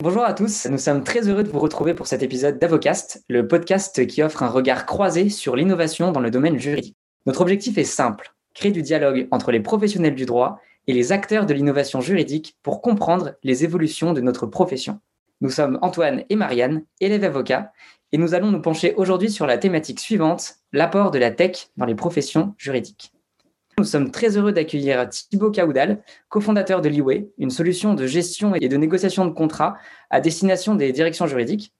Bonjour à tous, nous sommes très heureux de vous retrouver pour cet épisode d'Avocast, le podcast qui offre un regard croisé sur l'innovation dans le domaine juridique. Notre objectif est simple, créer du dialogue entre les professionnels du droit et les acteurs de l'innovation juridique pour comprendre les évolutions de notre profession. Nous sommes Antoine et Marianne, élèves avocats, et nous allons nous pencher aujourd'hui sur la thématique suivante, l'apport de la tech dans les professions juridiques. Nous sommes très heureux d'accueillir Thibaut Caoudal, cofondateur de Liway, une solution de gestion et de négociation de contrats à destination des directions juridiques.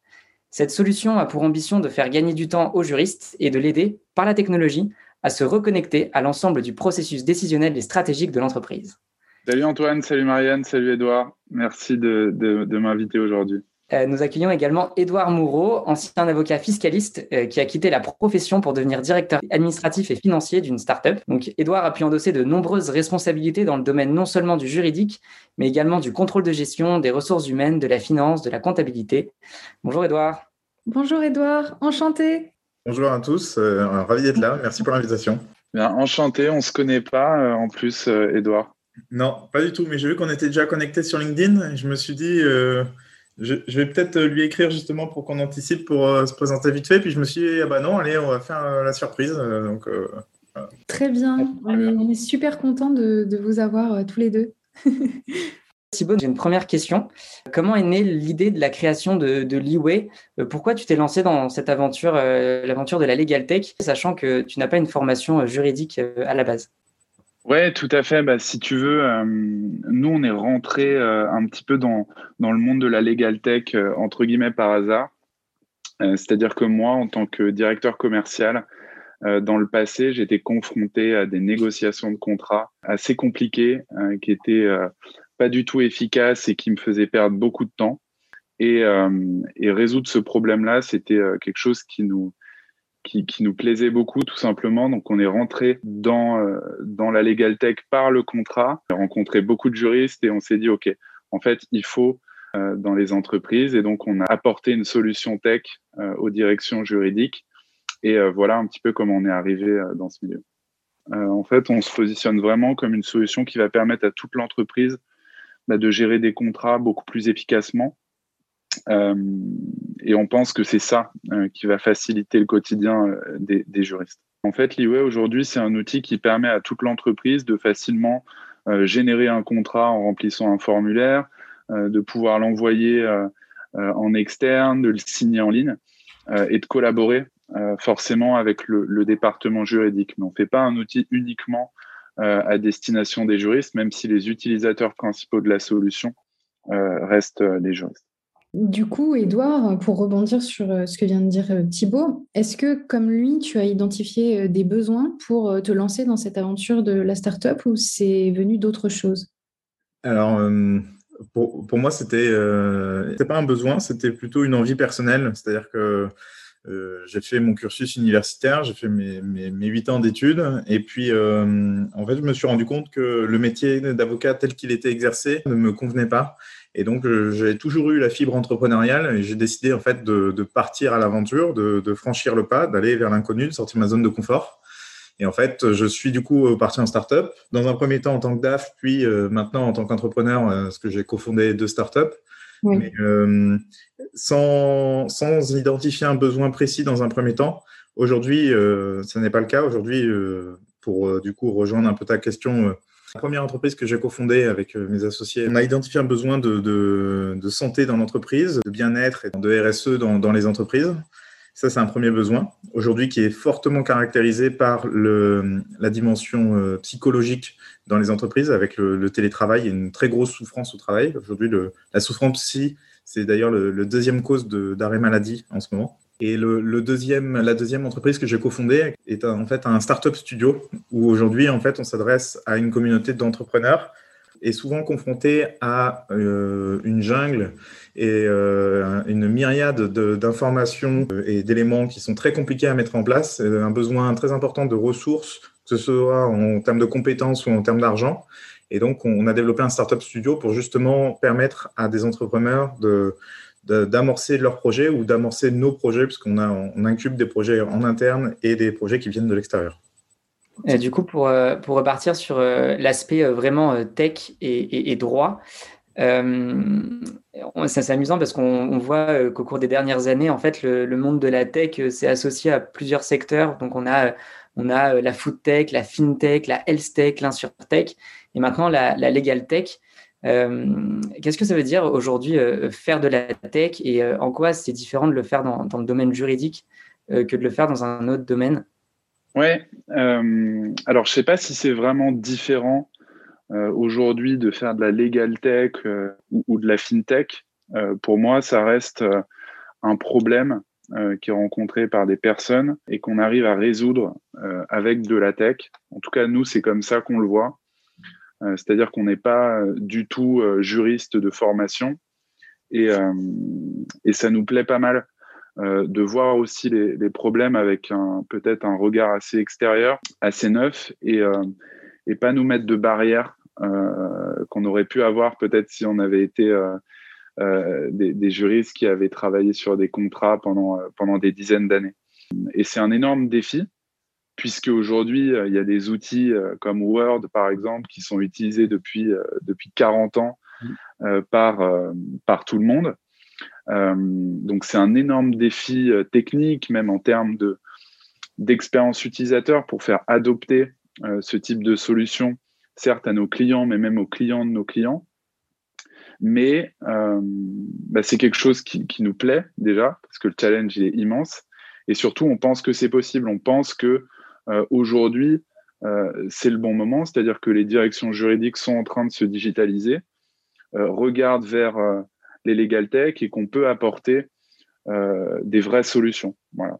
Cette solution a pour ambition de faire gagner du temps aux juristes et de l'aider, par la technologie, à se reconnecter à l'ensemble du processus décisionnel et stratégique de l'entreprise. Salut Antoine, salut Marianne, salut Edouard. Merci de, de m'inviter aujourd'hui. Euh, nous accueillons également Édouard Moureau, ancien avocat fiscaliste euh, qui a quitté la profession pour devenir directeur administratif et financier d'une start-up. Donc, Édouard a pu endosser de nombreuses responsabilités dans le domaine non seulement du juridique, mais également du contrôle de gestion, des ressources humaines, de la finance, de la comptabilité. Bonjour Édouard. Bonjour Édouard, enchanté. Bonjour à tous, euh, ravi d'être là. Merci pour l'invitation. Bien, enchanté, on ne se connaît pas en plus, Édouard. Non, pas du tout, mais j'ai vu qu'on était déjà connecté sur LinkedIn et je me suis dit je, vais peut-être euh, lui écrire justement pour qu'on anticipe pour euh, se présenter vite fait. Puis je me suis dit, ah bah non, allez, on va faire euh, la surprise. donc, Très bien. On est, super content de, vous avoir tous les deux. Thibaut, j'ai une première question. Comment est née l'idée de la création de, de Leeway? Pourquoi tu t'es lancé dans cette aventure, l'aventure de la Legal Tech, sachant que tu n'as pas une formation juridique à la base? Ouais, tout à fait. Bah, si tu veux, euh, nous, on est rentré euh, un petit peu dans, dans le monde de la legal tech, euh, entre guillemets, par hasard. C'est-à-dire que moi, en tant que directeur commercial, dans le passé, j'étais confronté à des négociations de contrats assez compliquées, qui étaient pas du tout efficaces et qui me faisaient perdre beaucoup de temps. Et, et résoudre ce problème-là, c'était quelque chose qui nous, qui, nous plaisait beaucoup tout simplement. Donc on est rentré dans, euh, dans la legal tech par le contrat, on a rencontré beaucoup de juristes et on s'est dit, OK, en fait, il faut euh, dans les entreprises. Et donc on a apporté une solution tech euh, aux directions juridiques. Et voilà un petit peu comment on est arrivé dans ce milieu. en fait, on se positionne vraiment comme une solution qui va permettre à toute l'entreprise bah, de gérer des contrats beaucoup plus efficacement et on pense que c'est ça euh, qui va faciliter le quotidien euh, des, juristes. En fait, l'IWay aujourd'hui, c'est un outil qui permet à toute l'entreprise de facilement générer un contrat en remplissant un formulaire, de pouvoir l'envoyer en externe, de le signer en ligne et de collaborer forcément avec le, le, département juridique. Mais on ne fait pas un outil uniquement à destination des juristes, même si les utilisateurs principaux de la solution restent les juristes. Du coup, Edouard, pour rebondir sur euh, ce que vient de dire euh, Thibault, est-ce que, comme lui, tu as identifié euh, des besoins pour te lancer dans cette aventure de la startup ou c'est venu d'autres choses Alors, pour, moi, c'était n'était pas un besoin, c'était plutôt une envie personnelle. C'est-à-dire que j'ai fait mon cursus universitaire, j'ai fait mes, mes, ans d'études, et puis en fait, je me suis rendu compte que le métier d'avocat tel qu'il était exercé ne me convenait pas. Et donc, euh, j'ai toujours eu la fibre entrepreneuriale et j'ai décidé en fait de, partir à l'aventure, de, franchir le pas, d'aller vers l'inconnu, de sortir de ma zone de confort. Et en fait, je suis du coup parti en startup. Dans un premier temps en tant que DAF, puis euh, maintenant en tant qu'entrepreneur, euh, parce que j'ai cofondé deux startups. Mais, sans, sans, identifier un besoin précis dans un premier temps. Aujourd'hui, ce n'est pas le cas. Aujourd'hui, pour du coup rejoindre un peu ta question, la première entreprise que j'ai cofondée avec euh, mes associés, on a identifié un besoin de, santé dans l'entreprise, de bien-être et de RSE dans, les entreprises. Ça, c'est un premier besoin, aujourd'hui qui est fortement caractérisé par la dimension euh, psychologique dans les entreprises avec le, télétravail et une très grosse souffrance au travail. Aujourd'hui, la souffrance psy, c'est d'ailleurs le, le, deuxième cause d'arrêt maladie en ce moment. Et le, deuxième, la deuxième entreprise que j'ai cofondée est en fait un startup studio où aujourd'hui en fait on s'adresse à une communauté d'entrepreneurs et souvent confrontés à euh, une jungle et euh, une myriade d'informations et d'éléments qui sont très compliqués à mettre en place, un besoin très important de ressources, que ce soit en termes de compétences ou en termes d'argent. Et donc on a développé un startup studio pour justement permettre à des entrepreneurs de d'amorcer leurs projets ou d'amorcer nos projets, puisqu'on on incube des projets en interne et des projets qui viennent de l'extérieur. du coup, pour, euh, pour repartir sur euh, l'aspect euh, vraiment tech et, droit, c'est amusant parce qu'on voit qu'au cours des dernières années, en fait, le, monde de la tech s'est associé à plusieurs secteurs. Donc, on a, on a la food tech, la fintech, la health tech, l'insurtech et maintenant la, legal tech. Qu'est-ce que ça veut dire aujourd'hui faire de la tech et en quoi c'est différent de le faire dans, le domaine juridique que de le faire dans un autre domaine? Ouais, euh, alors je sais pas si c'est vraiment différent euh, aujourd'hui de faire de la legal tech euh, ou, de la fintech. pour moi, ça reste un problème qui est rencontré par des personnes et qu'on arrive à résoudre avec de la tech. En tout cas, nous, c'est comme ça qu'on le voit. C'est-à-dire qu'on n'est pas du tout juriste de formation et, ça nous plaît pas mal euh, de voir aussi les, problèmes avec peut-être un regard assez extérieur, assez neuf, et, euh, pas nous mettre de barrières euh, qu'on aurait pu avoir peut-être si on avait été des, juristes qui avaient travaillé sur des contrats pendant, pendant des dizaines d'années. Et c'est un énorme défi, puisque aujourd'hui, il y a des outils comme Word, par exemple, qui sont utilisés depuis, depuis 40 ans mmh. par, par tout le monde. Euh, donc c'est un énorme défi euh, technique, même en termes de d'expérience utilisateur pour faire adopter euh, ce type de solution, certes à nos clients, mais même aux clients de nos clients. Mais bah, c'est quelque chose qui, nous plaît déjà, parce que le challenge est immense. Et surtout, on pense que c'est possible. On pense que aujourd'hui, c'est le bon moment, c'est-à-dire que les directions juridiques sont en train de se digitaliser, regardent vers les legal tech et qu'on peut apporter euh, des vraies solutions. Voilà.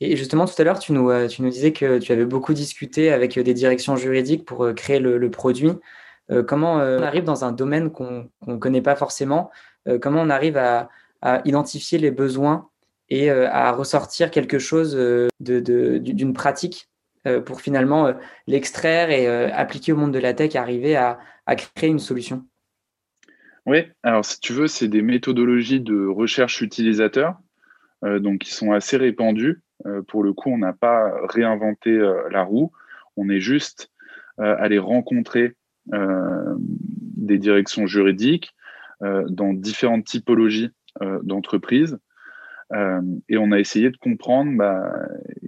Et justement, tout à l'heure, tu nous, euh, disais que tu avais beaucoup discuté avec des directions juridiques pour euh, créer le, produit. comment on arrive dans un domaine qu'on ne connaît pas forcément Comment on arrive à, identifier les besoins et à ressortir quelque chose d'une de, pratique pour finalement l'extraire et appliquer au monde de la tech, arriver à créer une solution. Oui, alors si tu veux, c'est des méthodologies de recherche utilisateur, euh, donc qui sont assez répandues. Euh, pour le coup, on n'a pas réinventé euh, la roue, on est juste allé rencontrer des directions juridiques dans différentes typologies d'entreprises et on a essayé de comprendre bah,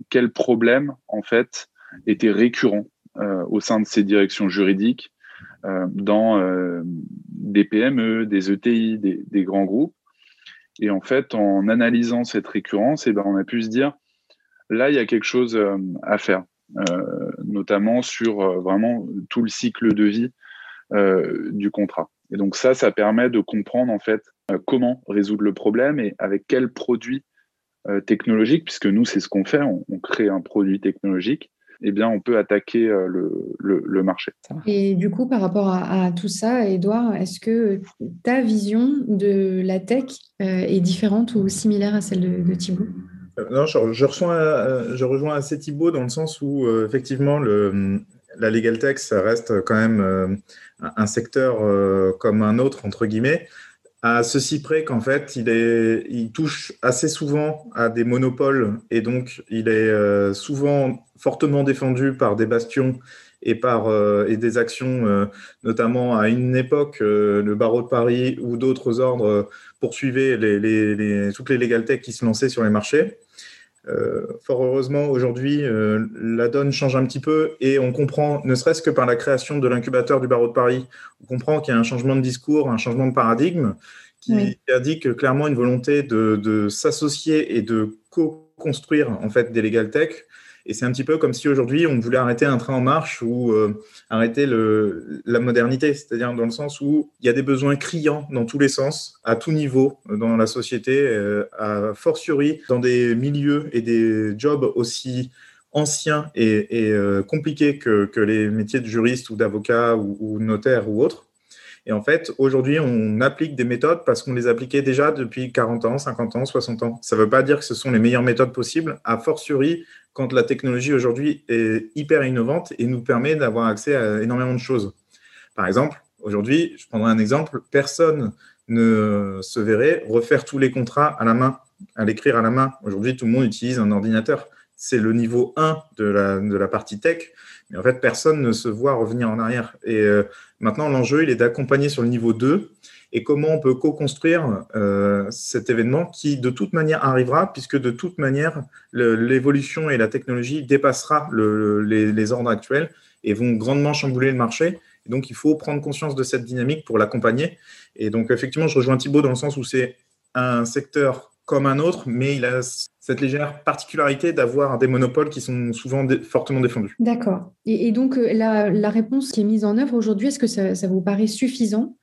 quels problèmes en fait étaient récurrents au sein de ces directions juridiques euh, dans euh, des PME, des ETI, des, grands groupes. Et en fait, en analysant cette récurrence, eh ben, on a pu se dire, là, il y a quelque chose euh, à faire, notamment sur vraiment tout le cycle de vie du contrat. Et donc ça, ça permet de comprendre en fait comment résoudre le problème et avec quel produit technologique, puisque nous, c'est ce qu'on fait, on, crée un produit technologique eh bien, on peut attaquer euh, le, marché. Et du coup, par rapport à, tout ça, Edouard, est-ce que ta vision de la tech euh, est différente ou similaire à celle de, Thibault? Euh, non, je, je rejoins assez Thibault dans le sens où, effectivement, le, la legal tech, ça reste quand même un secteur comme un autre, entre guillemets à ceci près qu'en fait, il, touche assez souvent à des monopoles et donc il est euh, souvent fortement défendu par des bastions et par euh, des actions, euh, notamment à une époque, le barreau de Paris ou d'autres ordres poursuivaient toutes les legal tech qui se lançaient sur les marchés. Euh, fort heureusement, aujourd'hui, euh, la donne change un petit peu et on comprend, ne serait-ce que par la création de l'incubateur du barreau de Paris, on comprend qu'il y a un changement de discours, un changement de paradigme qui indique clairement une volonté de, de s'associer et de co-construire en fait des legal tech et c'est un petit peu comme si aujourd'hui on voulait arrêter un train en marche ou euh, arrêter la modernité, c'est-à-dire dans le sens où il y a des besoins criants dans tous les sens, à tout niveau dans la société, euh, à fortiori dans des milieux et des jobs aussi anciens et, euh, compliqués que, que, les métiers de juriste ou d'avocat ou, ou notaire ou autre. Et en fait, aujourd'hui, on applique des méthodes parce qu'on les appliquait déjà depuis 40 ans, 50 ans, 60 ans. Ça ne veut pas dire que ce sont les meilleures méthodes possibles, a fortiori quand la technologie aujourd'hui est hyper innovante et nous permet d'avoir accès à énormément de choses. Par exemple, aujourd'hui, je prendrai un exemple, personne ne se verrait refaire tous les contrats à la main, à l'écrire à la main. Aujourd'hui, tout le monde utilise un ordinateur. C'est le niveau 1 de la, partie tech, mais en fait, personne ne se voit revenir en arrière. Et euh, maintenant, l'enjeu, il est d'accompagner sur le niveau 2 et comment on peut co-construire cet événement qui de toute manière arrivera, puisque de toute manière, l'évolution et la technologie dépassera les, les ordres actuels et vont grandement chambouler le marché. donc, il faut prendre conscience de cette dynamique pour l'accompagner. Et donc, effectivement, je rejoins Thibault dans le sens où c'est un secteur comme un autre, mais il a cette légère particularité d'avoir des monopoles qui sont souvent fortement défendus. D'accord. Et, donc, euh, la, réponse qui est mise en œuvre aujourd'hui, est-ce que ça, ça, vous paraît suffisant?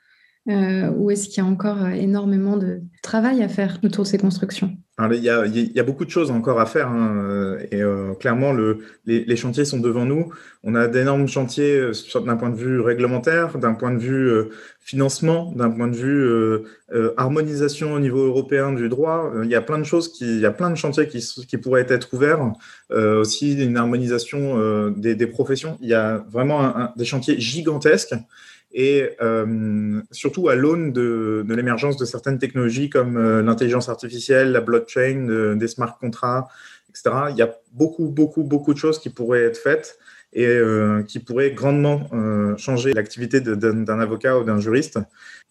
Euh, ou est-ce qu'il y a encore euh, énormément de travail à faire autour de ces constructions? Il y, a, beaucoup de choses encore à faire hein, et euh, clairement le, les, chantiers sont devant nous. On a d'énormes chantiers d'un point de vue réglementaire, d'un point de vue financement, d'un point de vue harmonisation au niveau européen du droit. Il y a plein de choses, qui, il y a plein de chantiers qui, pourraient être ouverts. aussi une harmonisation des, professions. Il y a vraiment des chantiers gigantesques et euh, surtout à l'aune de, l'émergence de certaines technologies comme euh, l'intelligence artificielle, la blockchain, euh, des smart contracts, etc. Il y a beaucoup, beaucoup, beaucoup de choses qui pourraient être faites et qui pourraient grandement changer l'activité d'un avocat ou d'un juriste.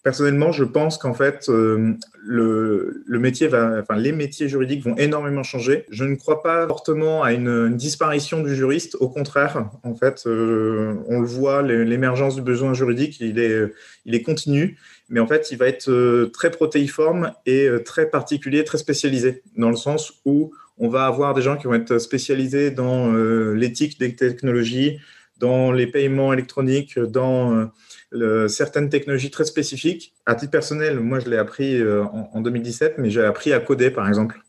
Personnellement, je pense qu'en fait, euh, le, métier enfin, les métiers juridiques vont énormément changer. Je ne crois pas fortement à une, disparition du juriste. Au contraire, en fait, euh, on le voit, l'émergence du besoin juridique, il est, il est continu, mais en fait, il va être euh, très protéiforme et très particulier, très spécialisé, dans le sens où on va avoir des gens qui vont être spécialisés dans l'éthique des technologies, dans les paiements électroniques, dans certaines technologies très spécifiques. À titre personnel, moi, je l'ai appris euh, en, 2017, mais j'ai appris à coder, par exemple.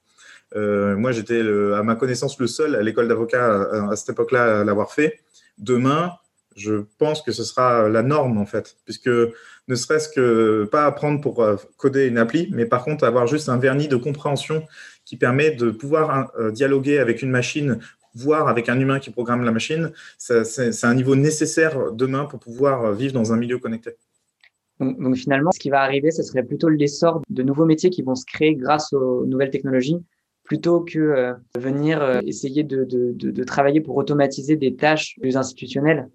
Euh, moi, j'étais, à ma connaissance, le seul à l'école d'avocat à, cette époque-là à l'avoir fait. Demain, je pense que ce sera la norme, en fait, puisque ne serait-ce que pas apprendre pour euh, coder une appli, mais par contre avoir juste un vernis de compréhension qui permet de pouvoir dialoguer avec une machine voir avec un humain qui programme la machine, c'est un niveau nécessaire demain pour pouvoir vivre dans un milieu connecté. Donc, finalement, ce qui va arriver, ce serait plutôt l'essor de nouveaux métiers qui vont se créer grâce aux nouvelles technologies, plutôt que euh, venir euh, essayer de, travailler pour automatiser des tâches plus institutionnelles.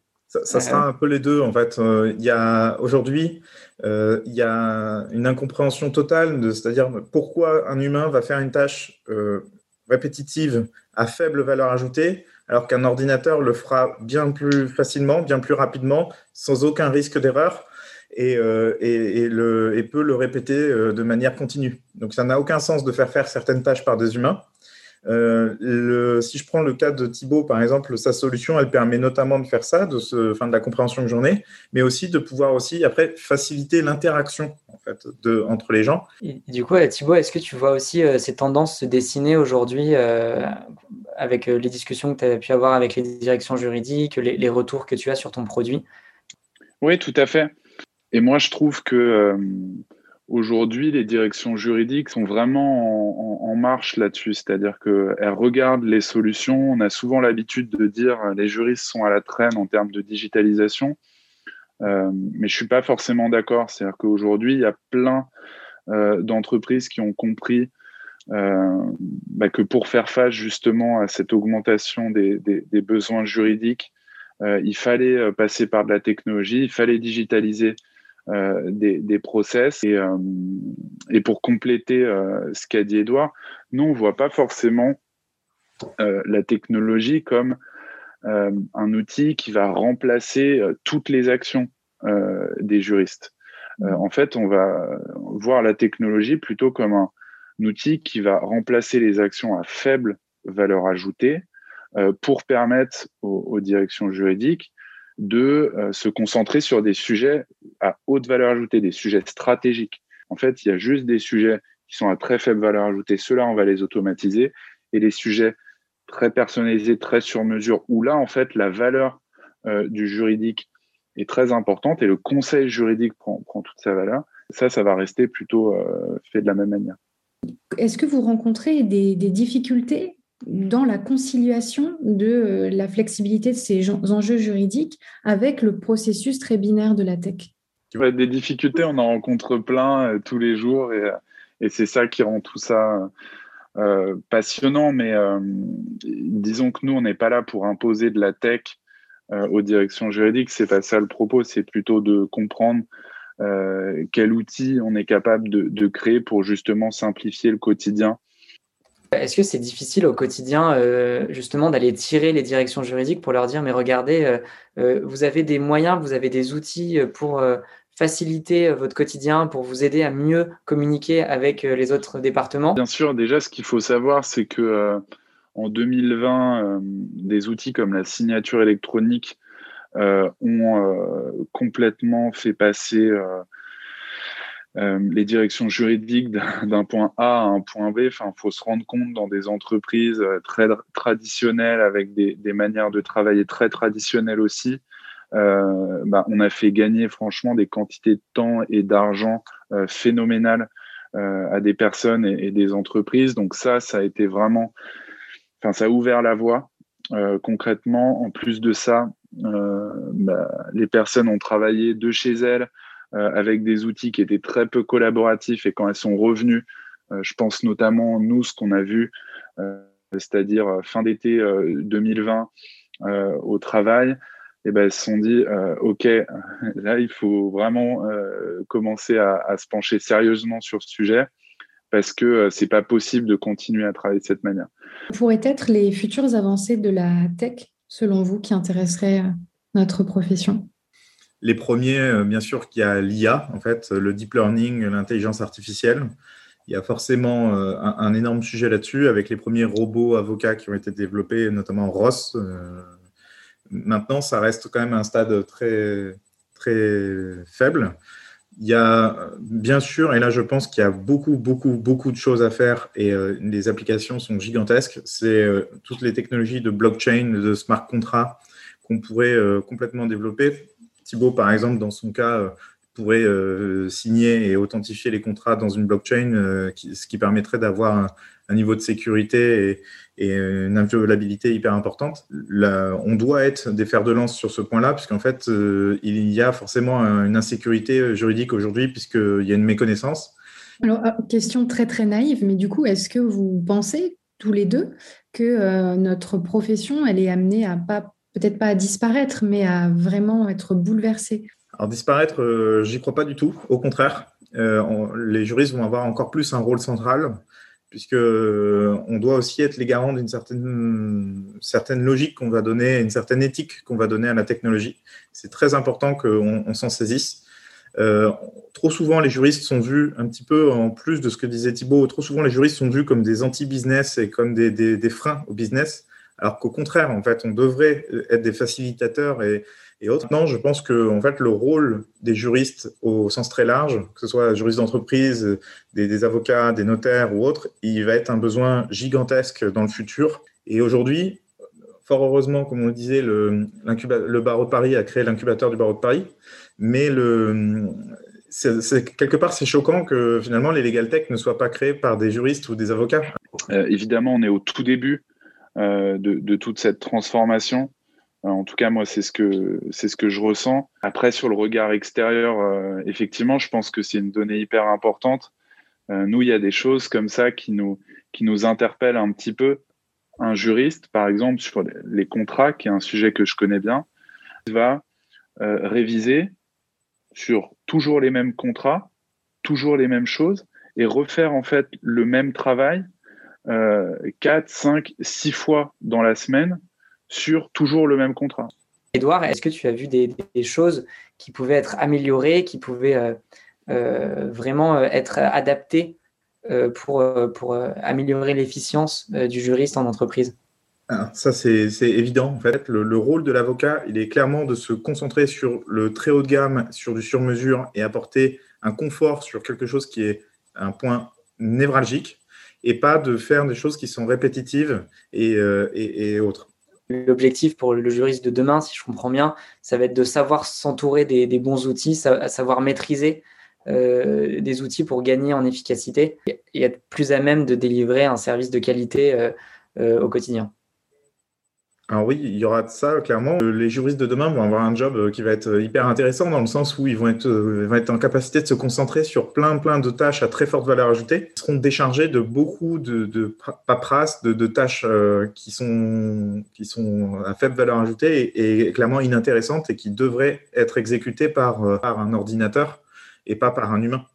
Ça, sera un peu les deux en fait. Euh, il y a aujourd'hui, il y a une incompréhension totale, c'est-à-dire pourquoi un humain va faire une tâche répétitive à faible valeur ajoutée, alors qu'un ordinateur le fera bien plus facilement, bien plus rapidement, sans aucun risque d'erreur. Et, euh, le, et, peut le répéter euh, de manière continue. Donc ça n'a aucun sens de faire faire certaines tâches par des humains. Euh, le, si je prends le cas de Thibaut, par exemple, sa solution, elle permet notamment de faire ça, de, ce, fin, de la compréhension de journée, mais aussi de pouvoir aussi après faciliter l'interaction en fait, de, entre les gens. Et, du coup, Thibaut, est-ce que tu vois aussi euh, ces tendances se dessiner aujourd'hui euh, avec les discussions que tu as pu avoir avec les directions juridiques, les, les, retours que tu as sur ton produit? Oui, tout à fait. Et moi, je trouve que Aujourd'hui, les directions juridiques sont vraiment en, marche là-dessus, c'est-à-dire qu'elles regardent les solutions. On a souvent l'habitude de dire que les juristes sont à la traîne en termes de digitalisation, euh, mais je suis pas forcément d'accord. C'est-à-dire qu'aujourd'hui, il y a plein euh, d'entreprises qui ont compris euh, bah, que pour faire face justement à cette augmentation des besoins juridiques, il fallait passer par de la technologie, il fallait digitaliser euh, des, des, process. Et, euh, et pour compléter euh, ce qu'a dit Edouard, nous, on ne voit pas forcément la technologie comme un outil qui va remplacer toutes les actions des juristes. en fait, on va voir la technologie plutôt comme un, outil qui va remplacer les actions à faible valeur ajoutée pour permettre aux directions juridiques de euh, se concentrer sur des sujets à haute valeur ajoutée, des sujets stratégiques. En fait, il y a juste des sujets qui sont à très faible valeur ajoutée. Ceux-là, on va les automatiser. Et les sujets très personnalisés, très sur mesure, où là, en fait, la valeur euh, du juridique est très importante et le conseil juridique prend, toute sa valeur. Ça, ça va rester plutôt euh, fait de la même manière. Est-ce que vous rencontrez des difficultés dans la conciliation de euh, la flexibilité de ces enjeux juridiques avec le processus très binaire de la tech Des difficultés, on en rencontre plein euh, tous les jours et, et c'est ça qui rend tout ça euh, passionnant. Mais disons que nous, on n'est pas là pour imposer de la tech aux directions juridiques. C'est pas ça le propos. C'est plutôt de comprendre quel outil on est capable de, créer pour justement simplifier le quotidien. Est-ce que c'est difficile au quotidien justement d'aller tirer les directions juridiques pour leur dire mais regardez, vous avez des moyens, vous avez des outils pour faciliter votre quotidien, pour vous aider à mieux communiquer avec les autres départements? Bien sûr, déjà ce qu'il faut savoir c'est que en 2020, des outils comme la signature électronique euh, ont euh, complètement fait passer euh, les directions juridiques d'un point A à un point B. Enfin, faut se rendre compte dans des entreprises très traditionnelles avec des, manières de travailler très traditionnelles aussi. Euh, bah, on a fait gagner franchement des quantités de temps et d'argent euh, phénoménales euh, à des personnes et, des entreprises. Donc ça, ça a été vraiment, enfin, ça a ouvert la voie. concrètement, en plus de ça, euh, bah, les personnes ont travaillé de chez elles euh, avec des outils qui étaient très peu collaboratifs et quand elles sont revenues, euh, je pense notamment nous ce qu'on a vu, c'est-à-dire fin d'été 2020 au travail, et eh ben, elles se sont dit, OK, là, il faut vraiment commencer à, se pencher sérieusement sur ce sujet parce que c'est pas possible de continuer à travailler de cette manière. Pourraient être les futures avancées de la tech selon vous, qui intéresserait euh, notre profession? Les premiers, euh, bien sûr, qu'il y a l'IA, en fait, le deep learning, l'intelligence artificielle. Il y a forcément euh, un, énorme sujet là-dessus avec les premiers robots avocats qui ont été développés, notamment Ross. Maintenant, ça reste quand même un stade très, très faible. Il y a bien sûr, et là je pense qu'il y a beaucoup, beaucoup, beaucoup de choses à faire et euh, les applications sont gigantesques. C'est euh, toutes les technologies de blockchain, de smart contracts qu'on pourrait euh, complètement développer. Thibaut, par exemple, dans son cas, pourrait signer et authentifier les contrats dans une blockchain, ce qui permettrait d'avoir un, niveau de sécurité et, une inviolabilité hyper importante. on doit être des fers de lance sur ce point-là, puisqu'en fait, euh, il y a forcément une insécurité juridique aujourd'hui, puisqu'il y a une méconnaissance. Alors, ah, question très très naïve, mais du coup, est-ce que vous pensez tous les deux que euh, notre profession, elle est amenée à pas, peut-être pas à disparaître, mais à vraiment être bouleversée Alors disparaître, euh, j'y crois pas du tout. Au contraire, les juristes vont avoir encore plus un rôle central puisque euh, on doit aussi être les garants d'une certaine, certaine logique qu'on va donner, une certaine éthique qu'on va donner à la technologie. C'est très important qu'on s'en saisisse. Euh, trop souvent, les juristes sont vus un petit peu en plus de ce que disait Thibault. Trop souvent, les juristes sont vus comme des anti-business et comme des, freins au business, alors qu'au contraire, en fait, on devrait être des facilitateurs et, autres. Non, je pense que en fait, le rôle des juristes au sens très large, que ce soit juristes d'entreprise, des, avocats, des notaires ou autres, il va être un besoin gigantesque dans le futur. Et aujourd'hui, fort heureusement, comme on le disait, le, barreau de Paris a créé l'incubateur du barreau de Paris, mais quelque part, c'est choquant que finalement les legal tech ne soient pas créés par des juristes ou des avocats. Euh, évidemment, on est au tout début de, de, toute cette transformation. Euh, en tout cas, moi, c'est ce que c'est ce que je ressens. Après, sur le regard extérieur, euh, effectivement, je pense que c'est une donnée hyper importante. Euh, nous, il y a des choses comme ça qui nous qui nous interpellent un petit peu. Un juriste, par exemple, sur les contrats, qui est un sujet que je connais bien, va réviser sur toujours les mêmes contrats, toujours les mêmes choses, et refaire en fait le même travail euh, 4, 5, 6 fois dans la semaine sur toujours le même contrat. Edouard, est-ce que tu as vu des, choses qui pouvaient être améliorées, qui pouvaient euh, euh, vraiment euh, être adaptées pour, pour améliorer l'efficience du juriste en entreprise? Ah, ça, c'est évident. En fait, le, rôle de l'avocat, il est clairement de se concentrer sur le très haut de gamme, sur du sur-mesure et apporter un confort sur quelque chose qui est un point névralgique et pas de faire des choses qui sont répétitives et, et autres l'objectif pour le juriste de demain, si je comprends bien, ça va être de savoir s'entourer des, bons outils, savoir maîtriser euh, des outils pour gagner en efficacité et être plus à même de délivrer un service de qualité euh, euh, au quotidien. Alors oui, il y aura de ça, clairement. Euh, les juristes de demain vont avoir un job euh, qui va être euh, hyper intéressant dans le sens où ils vont être, vont être en capacité de se concentrer sur plein, plein de tâches à très forte valeur ajoutée. Ils seront déchargés de beaucoup de, de paperasse, de, de, tâches qui, sont, qui sont à faible valeur ajoutée et, clairement inintéressantes et qui devraient être exécutées par, par un ordinateur et pas par un humain.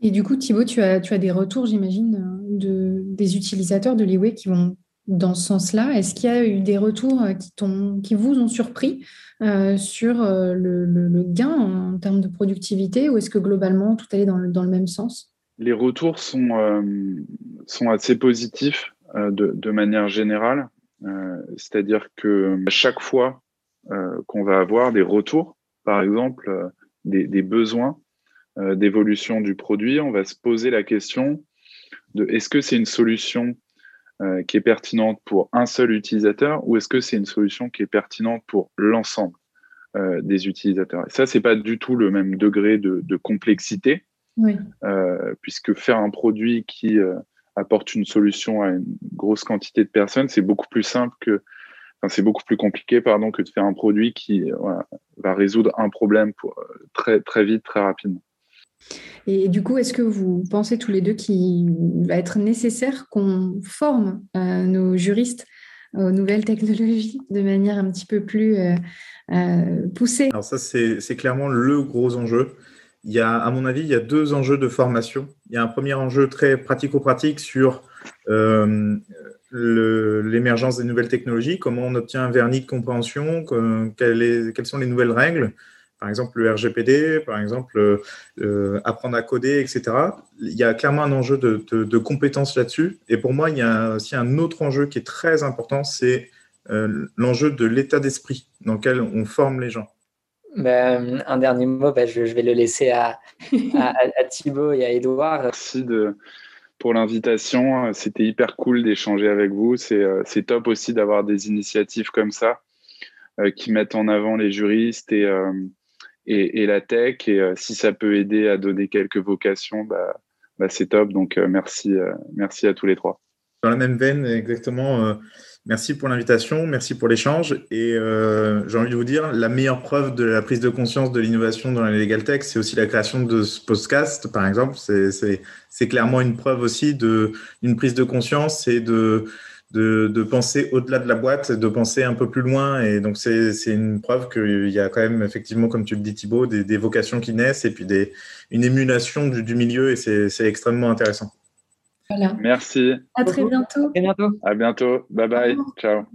Et du coup, Thibaut, tu as, tu as des retours, j'imagine, de, des utilisateurs de l'e qui vont dans ce sens-là. Est-ce qu'il y a eu des retours qui, qui vous ont surpris euh, sur euh, le, gain en termes de productivité ou est-ce que globalement tout allait dans le, même sens? Les retours sont, euh, assez positifs de, de, manière générale. C'est-à-dire que chaque fois qu'on va avoir des retours, par exemple, des, des besoins d'évolution du produit, on va se poser la question de est-ce que c'est une solution euh, qui est pertinente pour un seul utilisateur ou est-ce que c'est une solution qui est pertinente pour l'ensemble euh, des utilisateurs? Et ça, c'est pas du tout le même degré de, complexité, euh, puisque faire un produit qui apporte une solution à une grosse quantité de personnes, c'est beaucoup plus simple que, enfin, c'est beaucoup plus compliqué, pardon, que de faire un produit qui va résoudre un problème pour, très, très vite, très rapidement. Et du coup, est-ce que vous pensez tous les deux qu'il va être nécessaire qu'on forme euh, nos juristes aux nouvelles technologies de manière un petit peu plus euh, euh, poussée? Alors ça, c'est clairement le gros enjeu. Il y a, à mon avis, il y a deux enjeux de formation. Il y a un premier enjeu très pratico-pratique sur l'émergence des nouvelles technologies, comment on obtient un vernis de compréhension, quelles sont les nouvelles règles par exemple le RGPD, par exemple euh, euh, apprendre à coder, etc. Il y a clairement un enjeu de, compétences là-dessus. Et pour moi, il y a aussi un autre enjeu qui est très important, c'est euh, l'enjeu de l'état d'esprit dans lequel on forme les gens. Ben, un dernier mot, ben, je, vais le laisser à, à, Thibaut et à Edouard. Merci de, pour l'invitation. C'était hyper cool d'échanger avec vous. C'est top aussi d'avoir des initiatives comme ça qui mettent en avant les juristes et, et, la tech. Et euh, si ça peut aider à donner quelques vocations, bah, bah c'est top. Donc euh, merci, euh, merci à tous les trois. Dans la même veine, exactement. Merci pour l'invitation, merci pour l'échange. Et j'ai envie de vous dire, la meilleure preuve de la prise de conscience de l'innovation dans la legal tech, c'est aussi la création de ce podcast, par exemple. C'est clairement une preuve aussi d'une prise de conscience et de, de, penser au-delà de la boîte, de penser un peu plus loin. Et donc, c'est une preuve qu'il y a quand même, effectivement, comme tu le dis, Thibaut, des, vocations qui naissent et puis des, une émulation du, milieu. Et c'est extrêmement intéressant. Voilà. Merci. À très bientôt. À bientôt. À bientôt. Bye bye. Ciao.